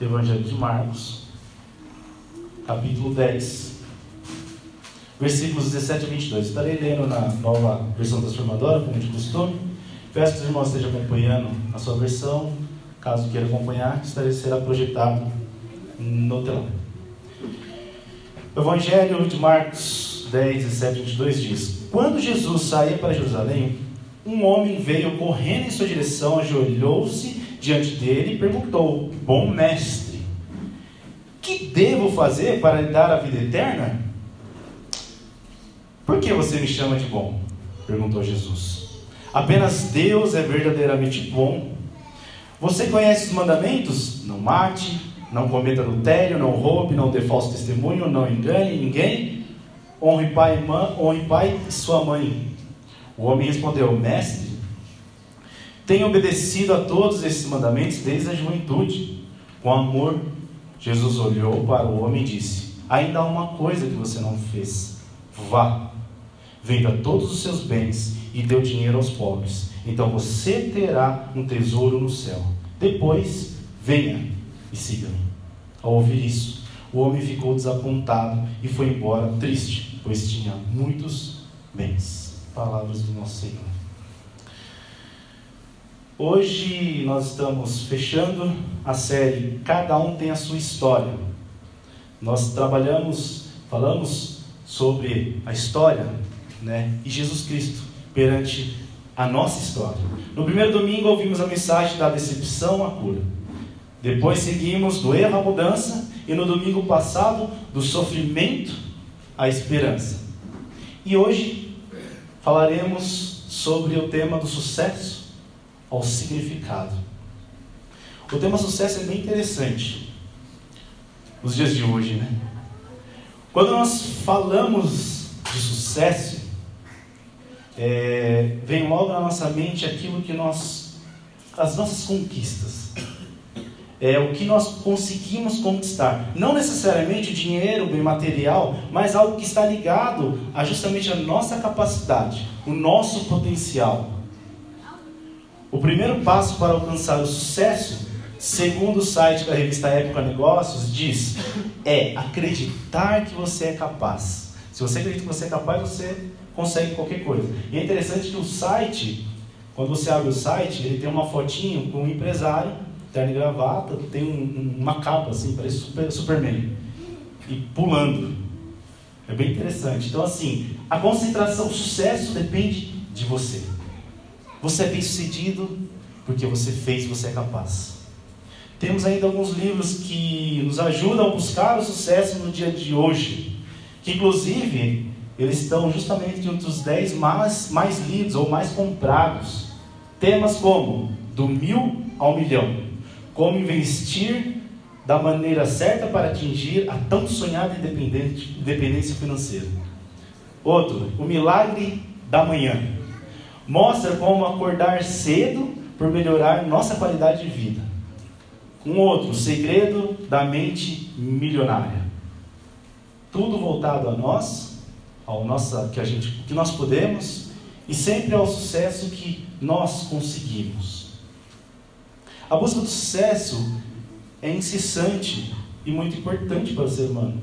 Evangelho de Marcos, capítulo 10, versículos 17 a 22. Estarei lendo na nova versão transformadora, como de costume. Peço que os irmãos estejam acompanhando a sua versão. Caso queira acompanhar, estarei será projetado no telão. Evangelho de Marcos 10, 17 a 22 diz: Quando Jesus saía para Jerusalém, um homem veio correndo em sua direção, ajoelhou-se diante dele e perguntou: Bom mestre, que devo fazer para lhe dar a vida eterna? Por que você me chama de bom? perguntou Jesus. Apenas Deus é verdadeiramente bom. Você conhece os mandamentos? Não mate, não cometa adultério, não roube, não dê falso testemunho, não engane ninguém. Honre pai e, mãe, honre pai e sua mãe. O homem respondeu: Mestre, tenho obedecido a todos esses mandamentos desde a juventude. Com amor, Jesus olhou para o homem e disse: Ainda há uma coisa que você não fez. Vá, venda todos os seus bens e dê o dinheiro aos pobres. Então você terá um tesouro no céu. Depois, venha e siga-me. Ao ouvir isso, o homem ficou desapontado e foi embora triste, pois tinha muitos bens. Palavras do nosso Senhor. Hoje nós estamos fechando a série Cada um tem a sua história. Nós trabalhamos, falamos sobre a história, né, e Jesus Cristo perante a nossa história. No primeiro domingo ouvimos a mensagem da decepção à cura. Depois seguimos do erro à mudança e no domingo passado do sofrimento à esperança. E hoje falaremos sobre o tema do sucesso ao significado. O tema sucesso é bem interessante nos dias de hoje, né? Quando nós falamos de sucesso, é, vem logo na nossa mente aquilo que nós, as nossas conquistas, é o que nós conseguimos conquistar. Não necessariamente dinheiro, bem material, mas algo que está ligado a justamente a nossa capacidade, o nosso potencial. O primeiro passo para alcançar o sucesso, segundo o site da revista Época Negócios, diz: é acreditar que você é capaz. Se você acredita que você é capaz, você consegue qualquer coisa. E é interessante que o site, quando você abre o site, ele tem uma fotinho com um empresário, terno e gravata, tem um, uma capa assim, parece super, Superman, e pulando. É bem interessante. Então, assim, a concentração, o sucesso depende de você. Você é bem sucedido porque você fez, você é capaz. Temos ainda alguns livros que nos ajudam a buscar o sucesso no dia de hoje, que inclusive eles estão justamente entre os 10 mais, mais lidos ou mais comprados. Temas como do mil ao milhão, como investir da maneira certa para atingir a tão sonhada independência financeira. Outro, o milagre da manhã, mostra como acordar cedo por melhorar nossa qualidade de vida. Um outro, o segredo da mente milionária. Tudo voltado a nós, ao nossa, que a gente, que nós podemos e sempre ao sucesso que nós conseguimos. A busca do sucesso é incessante e muito importante para o ser humano.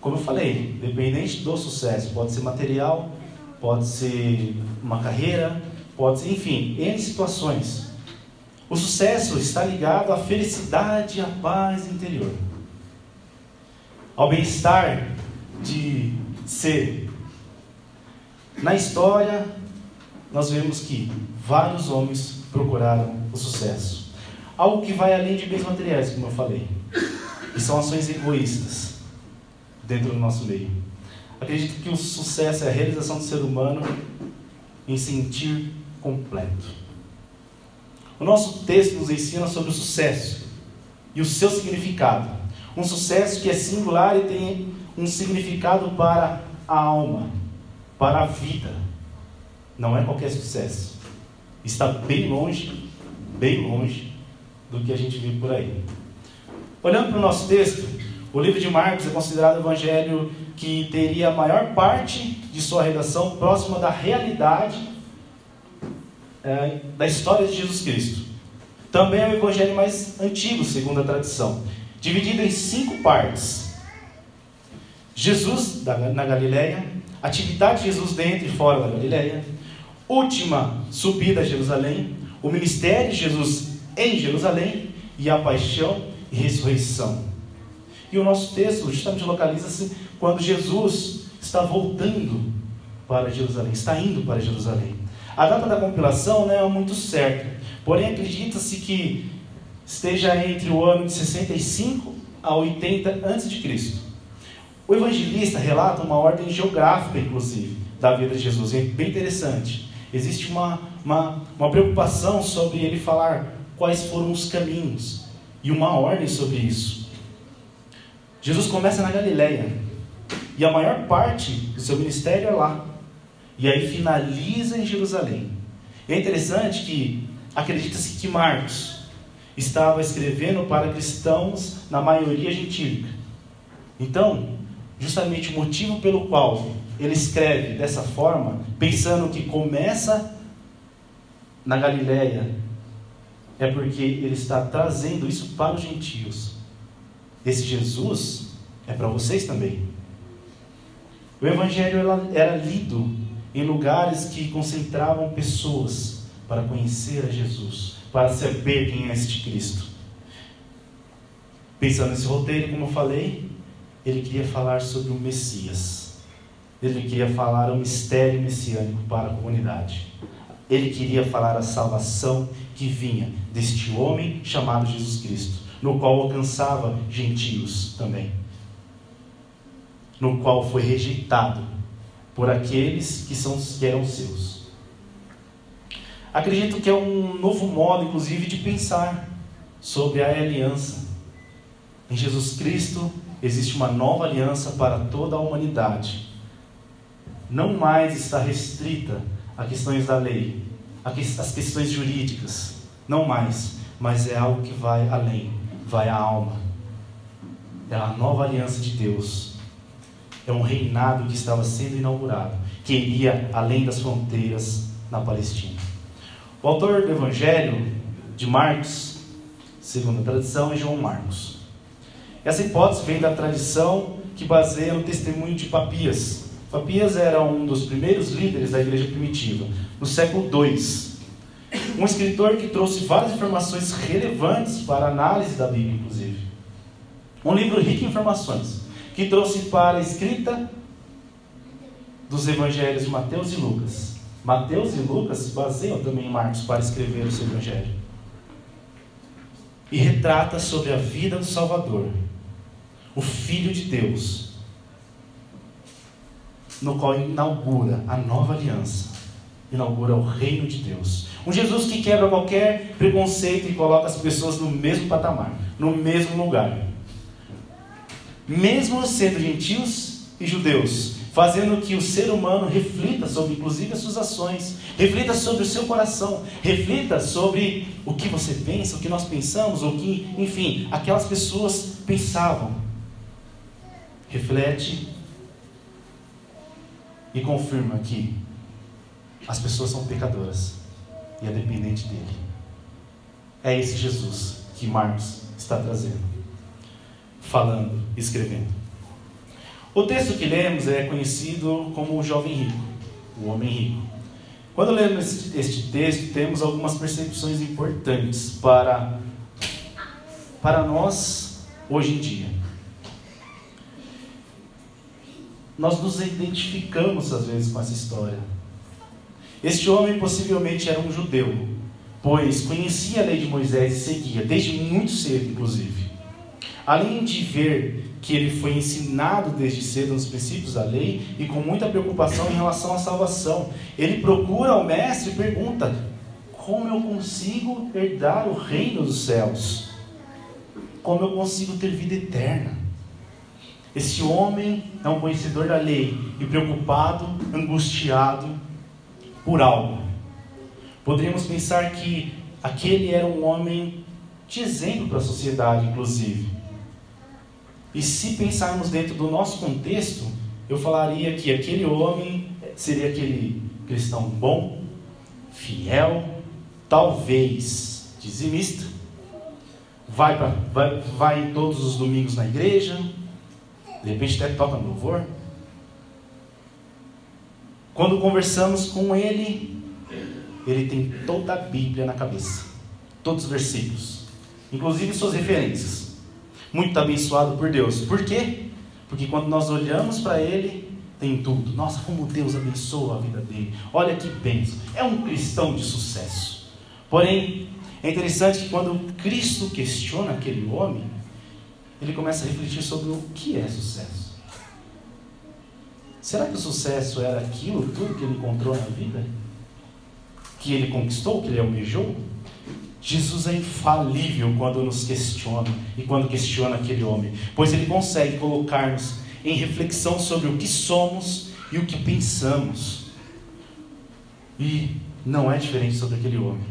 Como eu falei, dependente do sucesso, pode ser material, pode ser uma carreira, pode ser, enfim, em situações. O sucesso está ligado à felicidade e à paz interior, ao bem-estar de ser. Na história, nós vemos que vários homens procuraram o sucesso. Algo que vai além de bens materiais, como eu falei. E são ações egoístas dentro do nosso meio. Acredito que o sucesso é a realização do ser humano em sentir completo. O nosso texto nos ensina sobre o sucesso. e o seu significado. Um sucesso que é singular e tem um significado para a alma, para a vida. Não é qualquer sucesso. Está bem longe, bem longe do que a gente vê por aí. Olhando para o nosso texto, o livro de Marcos é considerado o evangelho que teria a maior parte de sua redação próxima da realidade é, da história de Jesus Cristo. Também é o evangelho mais antigo, segundo a tradição, dividido em cinco partes. Jesus na Galileia, atividade de Jesus dentro e fora da Galileia, última subida a Jerusalém, o ministério de Jesus em Jerusalém e a paixão e ressurreição. E o nosso texto justamente localiza-se quando Jesus está voltando para Jerusalém, está indo para Jerusalém. A data da compilação não é muito certa, porém acredita-se que esteja entre o ano de 65 a 80 a.C. O evangelista relata uma ordem geográfica, inclusive, da vida de Jesus, é bem interessante. Existe uma, uma, uma preocupação sobre ele falar quais foram os caminhos e uma ordem sobre isso. Jesus começa na Galileia e a maior parte do seu ministério é lá. E aí finaliza em Jerusalém. E é interessante que acredita-se que Marcos estava escrevendo para cristãos na maioria gentílica. Então, justamente o motivo pelo qual ele escreve dessa forma, pensando que começa na Galileia, é porque ele está trazendo isso para os gentios. Esse Jesus é para vocês também. O Evangelho era lido em lugares que concentravam pessoas para conhecer a Jesus, para saber quem é este Cristo. Pensando nesse roteiro, como eu falei, ele queria falar sobre o Messias. Ele queria falar o mistério messiânico para a comunidade. Ele queria falar a salvação que vinha deste homem chamado Jesus Cristo, no qual alcançava gentios também. No qual foi rejeitado por aqueles que, são, que eram seus. Acredito que é um novo modo, inclusive, de pensar sobre a aliança. Em Jesus Cristo existe uma nova aliança para toda a humanidade. Não mais está restrita a questões da lei, as questões jurídicas, não mais, mas é algo que vai além, vai à alma. É a nova aliança de Deus. É um reinado que estava sendo inaugurado, que iria além das fronteiras na Palestina. O autor do Evangelho de Marcos, segundo a tradição, é João Marcos. Essa hipótese vem da tradição que baseia no testemunho de Papias. Papias era um dos primeiros líderes da igreja primitiva, no século II. Um escritor que trouxe várias informações relevantes para a análise da Bíblia, inclusive. Um livro rico em informações, que trouxe para a escrita dos evangelhos de Mateus e Lucas. Mateus e Lucas se baseiam também Marcos para escrever o seu evangelho. E retrata sobre a vida do Salvador, o Filho de Deus, no qual inaugura a nova aliança inaugura o reino de Deus. Um Jesus que quebra qualquer preconceito e coloca as pessoas no mesmo patamar, no mesmo lugar. Mesmo sendo gentios e judeus, fazendo que o ser humano reflita sobre, inclusive, as suas ações, reflita sobre o seu coração, reflita sobre o que você pensa, o que nós pensamos, o que, enfim, aquelas pessoas pensavam. Reflete e confirma que as pessoas são pecadoras e é dependente dele. É esse Jesus que Marcos está trazendo, falando, escrevendo. O texto que lemos é conhecido como o jovem rico, o homem rico. Quando lemos este texto, temos algumas percepções importantes para, para nós hoje em dia. Nós nos identificamos às vezes com essa história este homem possivelmente era um judeu, pois conhecia a lei de Moisés e seguia, desde muito cedo, inclusive. Além de ver que ele foi ensinado desde cedo nos princípios da lei e com muita preocupação em relação à salvação, ele procura o mestre e pergunta: como eu consigo herdar o reino dos céus? como eu consigo ter vida eterna? Esse homem é um conhecedor da lei e preocupado, angustiado por algo. Poderíamos pensar que aquele era um homem de exemplo para a sociedade, inclusive. E se pensarmos dentro do nosso contexto, eu falaria que aquele homem seria aquele cristão bom, fiel, talvez dizimista, vai, pra, vai, vai todos os domingos na igreja, de repente até toca no louvor. Quando conversamos com ele, ele tem toda a Bíblia na cabeça, todos os versículos, inclusive suas referências. Muito abençoado por Deus. Por quê? Porque quando nós olhamos para ele, tem tudo. Nossa, como Deus abençoa a vida dele. Olha que bênção. É um cristão de sucesso. Porém, é interessante que quando Cristo questiona aquele homem, ele começa a refletir sobre o que é sucesso. Será que o sucesso era aquilo, tudo que ele encontrou na vida? Que ele conquistou, que ele almejou? Jesus é infalível quando nos questiona e quando questiona aquele homem, pois ele consegue colocar-nos em reflexão sobre o que somos e o que pensamos. E não é diferente sobre aquele homem.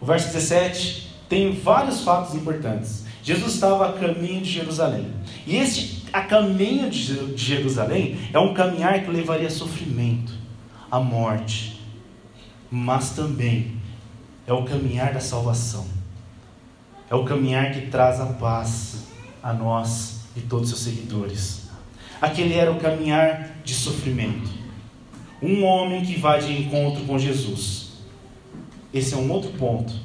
O verso 17 tem vários fatos importantes. Jesus estava a caminho de Jerusalém. E este a caminho de Jerusalém é um caminhar que levaria a sofrimento, a morte, mas também é o caminhar da salvação. É o caminhar que traz a paz a nós e todos os seus seguidores. Aquele era o caminhar de sofrimento. Um homem que vai de encontro com Jesus. Esse é um outro ponto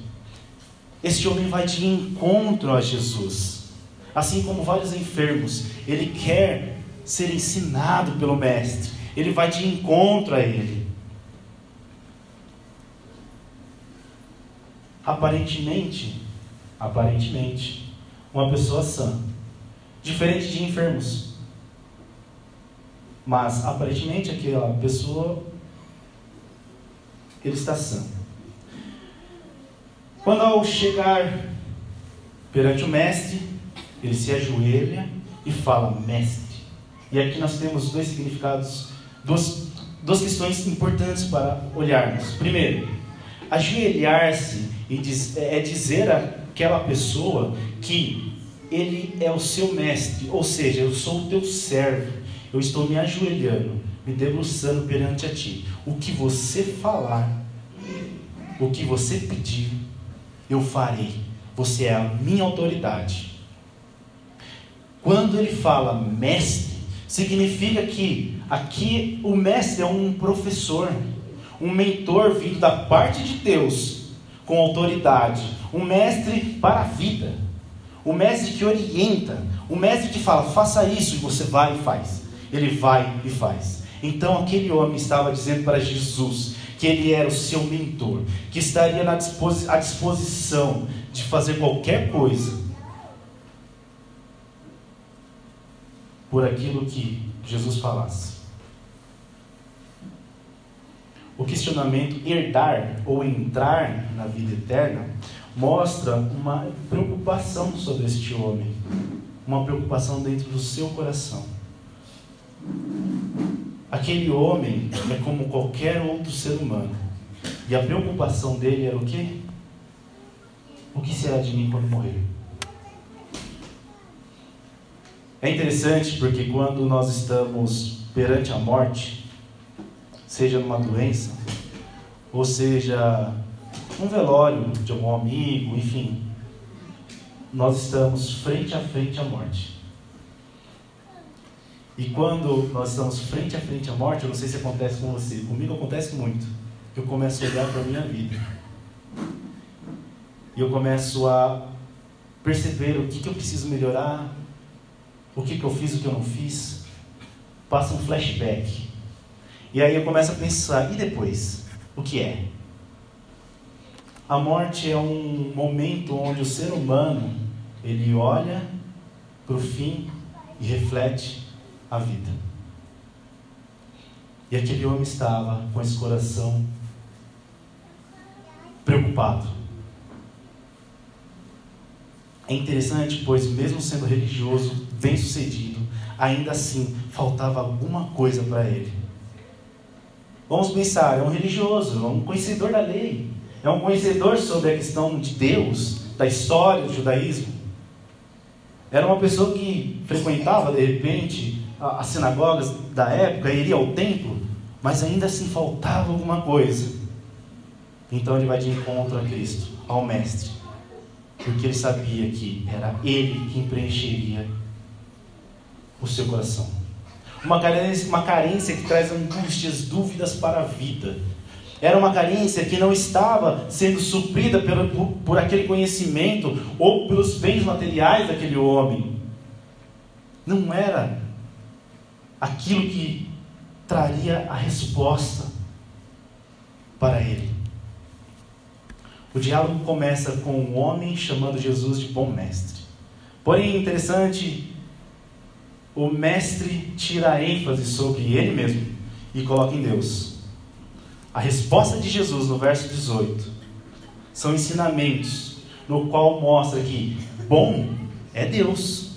este homem vai de encontro a Jesus. Assim como vários enfermos, ele quer ser ensinado pelo Mestre. Ele vai de encontro a ele. Aparentemente, aparentemente, uma pessoa sã, diferente de enfermos. Mas aparentemente aquela pessoa ele está sã. Quando ao chegar perante o mestre, ele se ajoelha e fala, mestre. E aqui nós temos dois significados, duas, duas questões importantes para olharmos. Primeiro, ajoelhar-se é dizer àquela pessoa que ele é o seu mestre, ou seja, eu sou o teu servo, eu estou me ajoelhando, me debruçando perante a ti. O que você falar, o que você pedir, eu farei. Você é a minha autoridade. Quando ele fala mestre, significa que aqui o mestre é um professor, um mentor vindo da parte de Deus, com autoridade, um mestre para a vida, o um mestre que orienta, o um mestre que fala, faça isso, e você vai e faz. Ele vai e faz. Então aquele homem estava dizendo para Jesus que ele era o seu mentor, que estaria na disposi à disposição de fazer qualquer coisa por aquilo que Jesus falasse. O questionamento herdar ou entrar na vida eterna mostra uma preocupação sobre este homem, uma preocupação dentro do seu coração. Aquele homem é como qualquer outro ser humano. E a preocupação dele era o quê? O que será de mim quando morrer? É interessante porque quando nós estamos perante a morte, seja numa doença, ou seja num velório de algum amigo, enfim, nós estamos frente a frente à morte. E quando nós estamos frente a frente à morte, eu não sei se acontece com você, comigo acontece muito. Eu começo a olhar para a minha vida. E eu começo a perceber o que, que eu preciso melhorar, o que, que eu fiz, o que eu não fiz. Passa um flashback. E aí eu começo a pensar, e depois? O que é? A morte é um momento onde o ser humano ele olha para o fim e reflete a vida. E aquele homem estava com esse coração preocupado. É interessante, pois mesmo sendo religioso, bem-sucedido, ainda assim faltava alguma coisa para ele. Vamos pensar, é um religioso, é um conhecedor da lei, é um conhecedor sobre a questão de Deus, da história do judaísmo. Era uma pessoa que frequentava, de repente, as sinagogas da época, iria ao templo, mas ainda assim faltava alguma coisa. Então ele vai de encontro a Cristo, ao Mestre, porque ele sabia que era ele quem preencheria o seu coração. Uma carência, uma carência que traz angústias, dúvidas para a vida. Era uma carência que não estava sendo suprida pelo, por, por aquele conhecimento ou pelos bens materiais daquele homem. Não era aquilo que traria a resposta para ele. O diálogo começa com um homem chamando Jesus de bom mestre. Porém, interessante, o mestre tira a ênfase sobre ele mesmo e coloca em Deus. A resposta de Jesus no verso 18 são ensinamentos no qual mostra que bom é Deus.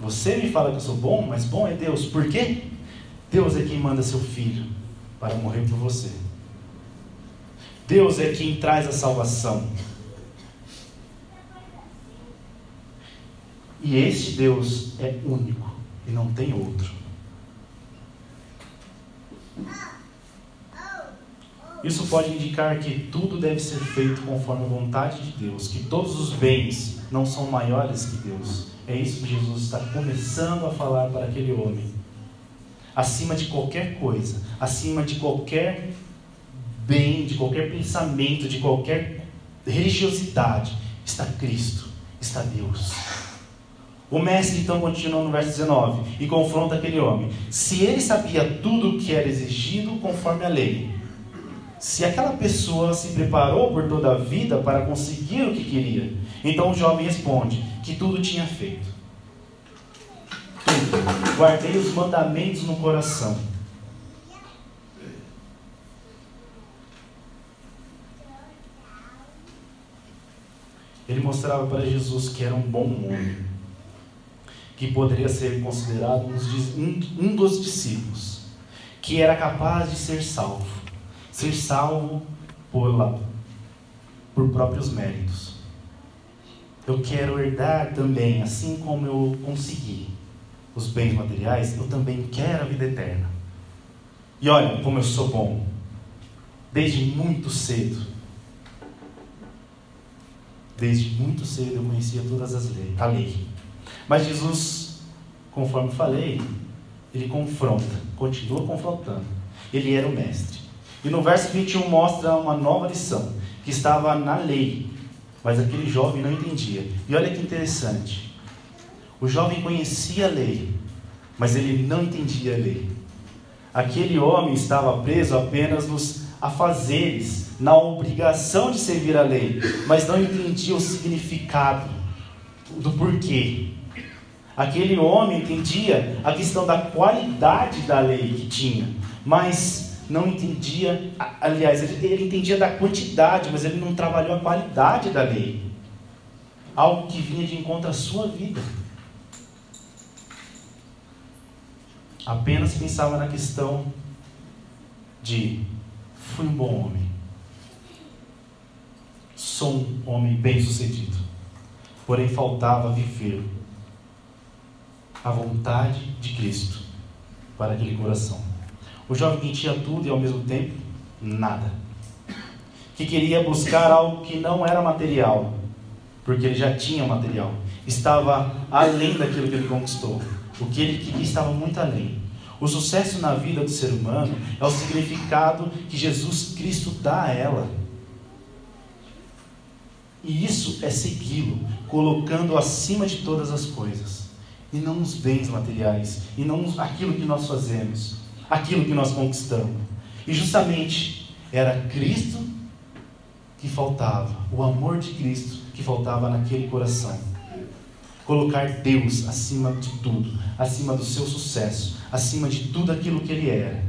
Você me fala que eu sou bom, mas bom é Deus. Por quê? Deus é quem manda seu filho para morrer por você. Deus é quem traz a salvação. E este Deus é único e não tem outro. Isso pode indicar que tudo deve ser feito conforme a vontade de Deus, que todos os bens não são maiores que Deus. É isso que Jesus está começando a falar para aquele homem. Acima de qualquer coisa, acima de qualquer bem, de qualquer pensamento, de qualquer religiosidade, está Cristo, está Deus. O mestre então continua no verso 19 e confronta aquele homem. Se ele sabia tudo o que era exigido conforme a lei, se aquela pessoa se preparou por toda a vida para conseguir o que queria, então o jovem responde que tudo tinha feito. Tudo. Guardei os mandamentos no coração. Ele mostrava para Jesus que era um bom homem, que poderia ser considerado um dos discípulos, que era capaz de ser salvo ser salvo por, por próprios méritos. Eu quero herdar também, assim como eu consegui os bens materiais, eu também quero a vida eterna. E olha como eu sou bom. Desde muito cedo. Desde muito cedo eu conhecia todas as leis, a lei. Mas Jesus, conforme falei, ele confronta, continua confrontando. Ele era o mestre. E no verso 21 mostra uma nova lição, que estava na lei, mas aquele jovem não entendia. E olha que interessante. O jovem conhecia a lei, mas ele não entendia a lei. Aquele homem estava preso apenas nos afazeres, na obrigação de servir a lei, mas não entendia o significado do porquê. Aquele homem entendia a questão da qualidade da lei que tinha, mas não entendia, aliás, ele, entendia da quantidade, mas ele não trabalhou a qualidade da lei. Algo que vinha de encontro à sua vida. Apenas pensava na questão de fui um bom homem. Sou um homem bem-sucedido. Porém faltava viver a vontade de Cristo para aquele coração. O jovem que tinha tudo e ao mesmo tempo nada. Que queria buscar algo que não era material, porque ele já tinha material. Estava além daquilo que ele conquistou. O que ele queria estava muito além. O sucesso na vida do ser humano é o significado que Jesus Cristo dá a ela. E isso é segui-lo, colocando acima de todas as coisas, e não os bens materiais, e não aquilo que nós fazemos, aquilo que nós conquistamos. E justamente era Cristo que faltava, o amor de Cristo que faltava naquele coração. Colocar Deus acima de tudo, acima do seu sucesso, acima de tudo aquilo que ele era.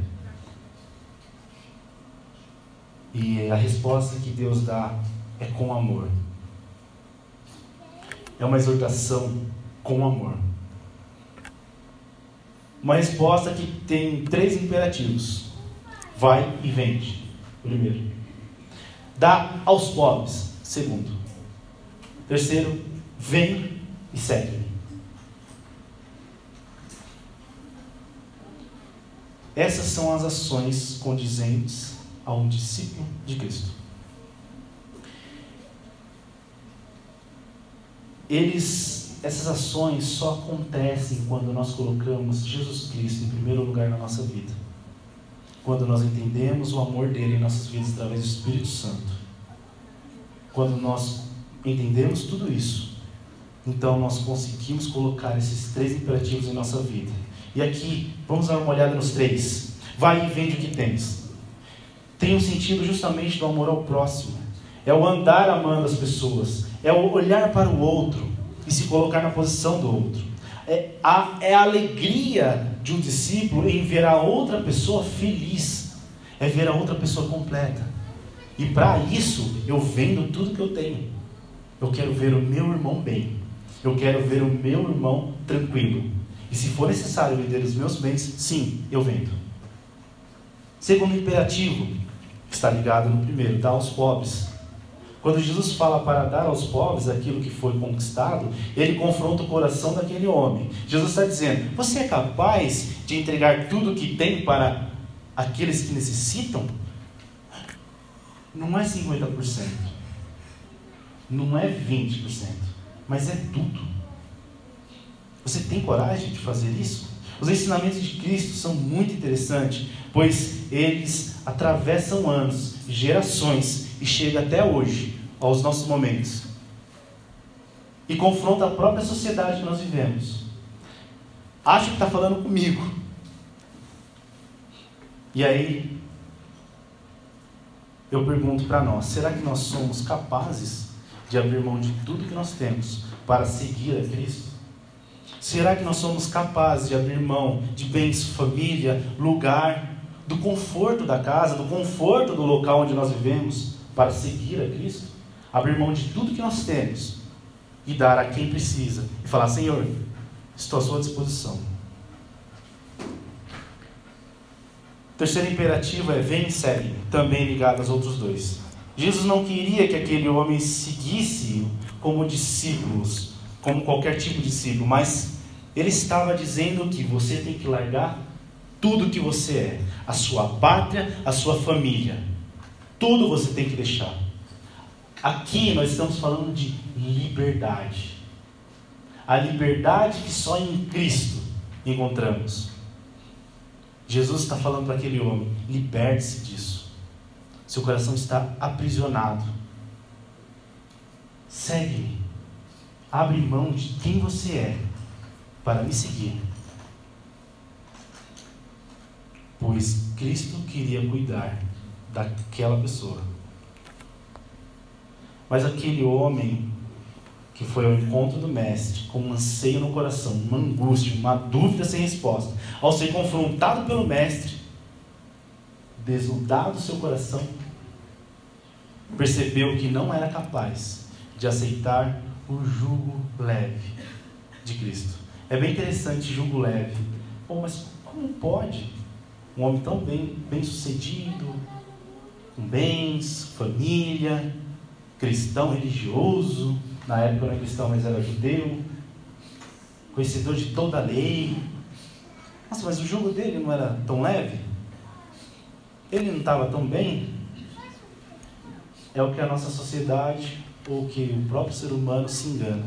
E a resposta que Deus dá é com amor. é uma exortação com amor. Uma resposta que tem três imperativos: vai e vende. Primeiro. Dá aos pobres. Segundo. Terceiro, vem e segue. Essas são as ações condizentes a um discípulo de Cristo. Eles, essas ações só acontecem quando nós colocamos Jesus Cristo em primeiro lugar na nossa vida. Quando nós entendemos o amor dele em nossas vidas através do Espírito Santo. Quando nós entendemos tudo isso, então nós conseguimos colocar esses três imperativos em nossa vida. E aqui, vamos dar uma olhada nos três. Vai e vende o que tens. Tem um sentido justamente do amor ao próximo. É o andar amando as pessoas. É o olhar para o outro e se colocar na posição do outro. É a, é a alegria de um discípulo em ver a outra pessoa feliz. É ver a outra pessoa completa. E para isso, eu vendo tudo que eu tenho. Eu quero ver o meu irmão bem. Eu quero ver o meu irmão tranquilo. E se for necessário vender os meus bens, sim, eu vendo. Segundo imperativo, está ligado no primeiro, dar aos pobres. Quando Jesus fala para dar aos pobres aquilo que foi conquistado, ele confronta o coração daquele homem. Jesus está dizendo: Você é capaz de entregar tudo que tem para aqueles que necessitam? Não é 50%, não é 20%, mas é tudo. Você tem coragem de fazer isso? Os ensinamentos de Cristo são muito interessantes, pois eles atravessam anos, gerações e chegam até hoje, aos nossos momentos. E confronta a própria sociedade que nós vivemos. Acho que está falando comigo. E aí, eu pergunto para nós: será que nós somos capazes de abrir mão de tudo que nós temos para seguir a Cristo? Será que nós somos capazes de abrir mão de bens, família, lugar, do conforto da casa, do conforto do local onde nós vivemos, para seguir a Cristo? Abrir mão de tudo que nós temos e dar a quem precisa e falar: Senhor, estou à sua disposição. terceiro imperativo é vem e segue, também ligado aos outros dois. Jesus não queria que aquele homem seguisse como discípulos, como qualquer tipo de discípulo, mas ele estava dizendo que você tem que largar tudo que você é, a sua pátria, a sua família. Tudo você tem que deixar. Aqui nós estamos falando de liberdade. A liberdade que só em Cristo encontramos. Jesus está falando para aquele homem: liberte-se disso. Seu coração está aprisionado. Segue-me. Abre mão de quem você é para me seguir. Pois Cristo queria cuidar daquela pessoa. Mas aquele homem que foi ao encontro do Mestre com um anseio no coração, uma angústia, uma dúvida sem resposta, ao ser confrontado pelo Mestre, desnudado seu coração, percebeu que não era capaz de aceitar o jugo leve de Cristo. É bem interessante julgo leve. Pô, mas como pode um homem tão bem, bem sucedido, com bens, família, cristão religioso, na época não era cristão, mas era judeu, conhecedor de toda a lei. Nossa, mas o jugo dele não era tão leve? Ele não estava tão bem? É o que a nossa sociedade ou que o próprio ser humano se engana.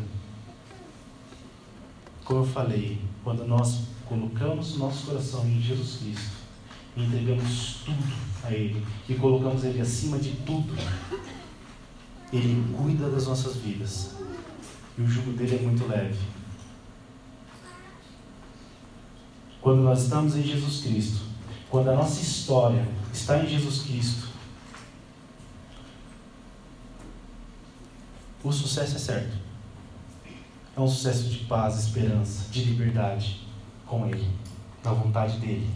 Como eu falei, quando nós colocamos o nosso coração em Jesus Cristo, entregamos tudo a Ele e colocamos Ele acima de tudo, Ele cuida das nossas vidas e o jugo dele é muito leve. Quando nós estamos em Jesus Cristo, quando a nossa história está em Jesus Cristo, o sucesso é certo é um sucesso de paz, esperança, de liberdade com Ele, na vontade dEle.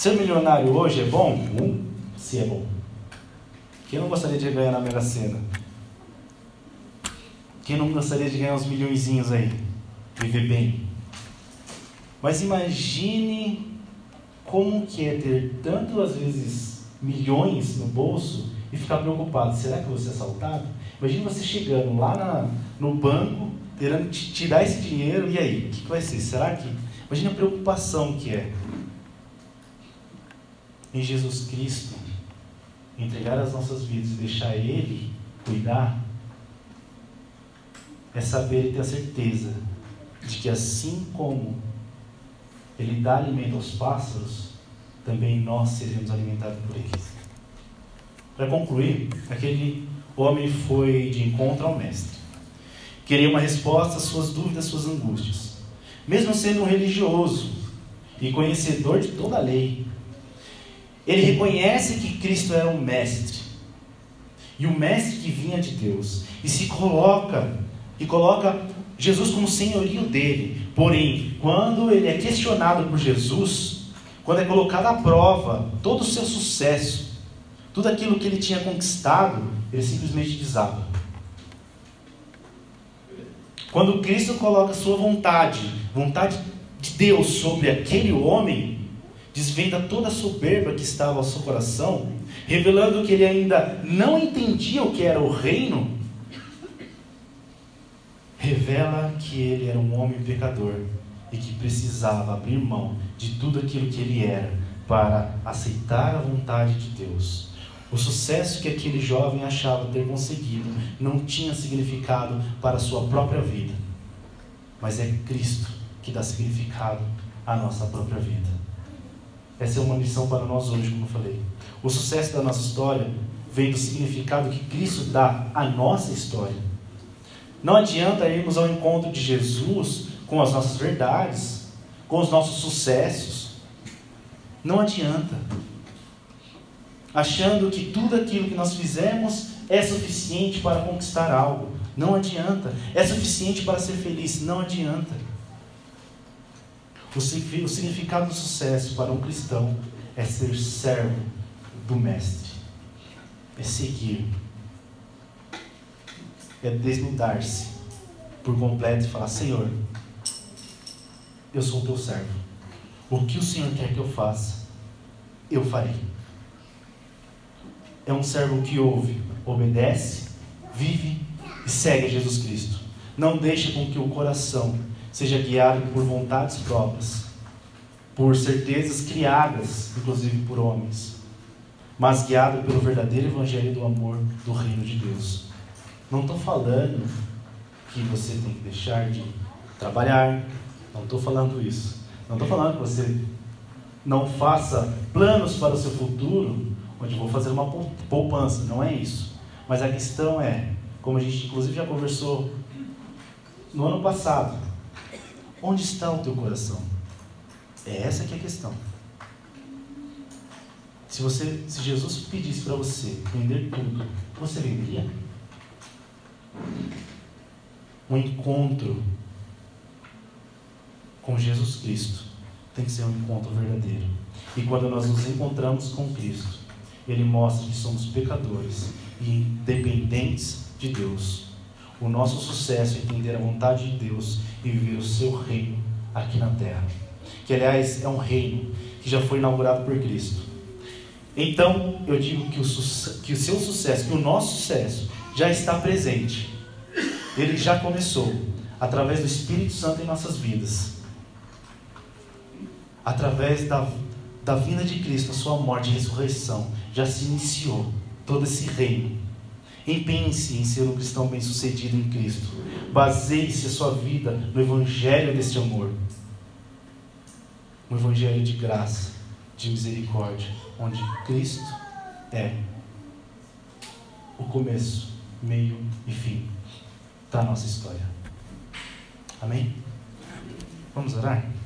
Ser milionário hoje é bom? Um, se é bom. Quem não gostaria de ganhar na Mega Sena? Quem não gostaria de ganhar uns milhões aí? Viver bem. Mas imagine como que é ter tanto, às vezes, milhões no bolso e ficar preocupado. Será que vou ser assaltado? Imagine você chegando lá na, no banco, querendo tirar esse dinheiro, e aí? O que, que vai ser? Será que... Imagine a preocupação que é. Em Jesus Cristo, entregar as nossas vidas e deixar Ele cuidar, é saber e ter a certeza de que assim como Ele dá alimento aos pássaros, também nós seremos alimentados por eles. Para concluir, aquele homem foi de encontro ao Mestre. Queria uma resposta às suas dúvidas, às suas angústias. Mesmo sendo um religioso e conhecedor de toda a lei, ele reconhece que Cristo era um mestre. E o mestre que vinha de Deus. E se coloca, e coloca Jesus como senhorio dele. Porém, quando ele é questionado por Jesus, quando é colocado à prova todo o seu sucesso, tudo aquilo que ele tinha conquistado, ele simplesmente desaba. Quando Cristo coloca sua vontade, vontade de Deus sobre aquele homem, desvenda toda a soberba que estava ao seu coração, revelando que ele ainda não entendia o que era o reino, revela que ele era um homem pecador e que precisava abrir mão de tudo aquilo que ele era para aceitar a vontade de Deus. O sucesso que aquele jovem achava ter conseguido não tinha significado para a sua própria vida, mas é Cristo que dá significado à nossa própria vida. Essa é uma lição para nós hoje, como eu falei. O sucesso da nossa história vem do significado que Cristo dá à nossa história. Não adianta irmos ao encontro de Jesus com as nossas verdades, com os nossos sucessos. Não adianta. Achando que tudo aquilo que nós fizemos é suficiente para conquistar algo. Não adianta. É suficiente para ser feliz. Não adianta. O significado do sucesso para um cristão é ser servo do Mestre, é seguir, é desnudar-se por completo e falar: Senhor, eu sou o teu servo. O que o Senhor quer que eu faça, eu farei. É um servo que ouve, obedece, vive e segue Jesus Cristo. Não deixa com que o coração seja guiado por vontades próprias, por certezas criadas, inclusive por homens, mas guiado pelo verdadeiro evangelho do amor do reino de Deus. Não estou falando que você tem que deixar de trabalhar, não estou falando isso. Não estou falando que você não faça planos para o seu futuro, onde vou fazer uma poupança, não é isso. Mas a questão é, como a gente inclusive já conversou no ano passado, Onde está o teu coração? É essa que é a questão. Se você, se Jesus pedisse para você vender tudo, você venderia? Um encontro com Jesus Cristo tem que ser um encontro verdadeiro. E quando nós nos encontramos com Cristo, Ele mostra que somos pecadores e dependentes de Deus. O nosso sucesso é entender a vontade de Deus e viver o seu reino aqui na terra. Que, aliás, é um reino que já foi inaugurado por Cristo. Então, eu digo que o, que o seu sucesso, que o nosso sucesso, já está presente. Ele já começou através do Espírito Santo em nossas vidas. Através da, da vinda de Cristo, a sua morte e ressurreição, já se iniciou todo esse reino Empenhe-se em ser um cristão bem-sucedido em Cristo. Baseie-se a sua vida no Evangelho deste amor. Um Evangelho de graça, de misericórdia, onde Cristo é o começo, meio e fim da nossa história. Amém? Vamos orar?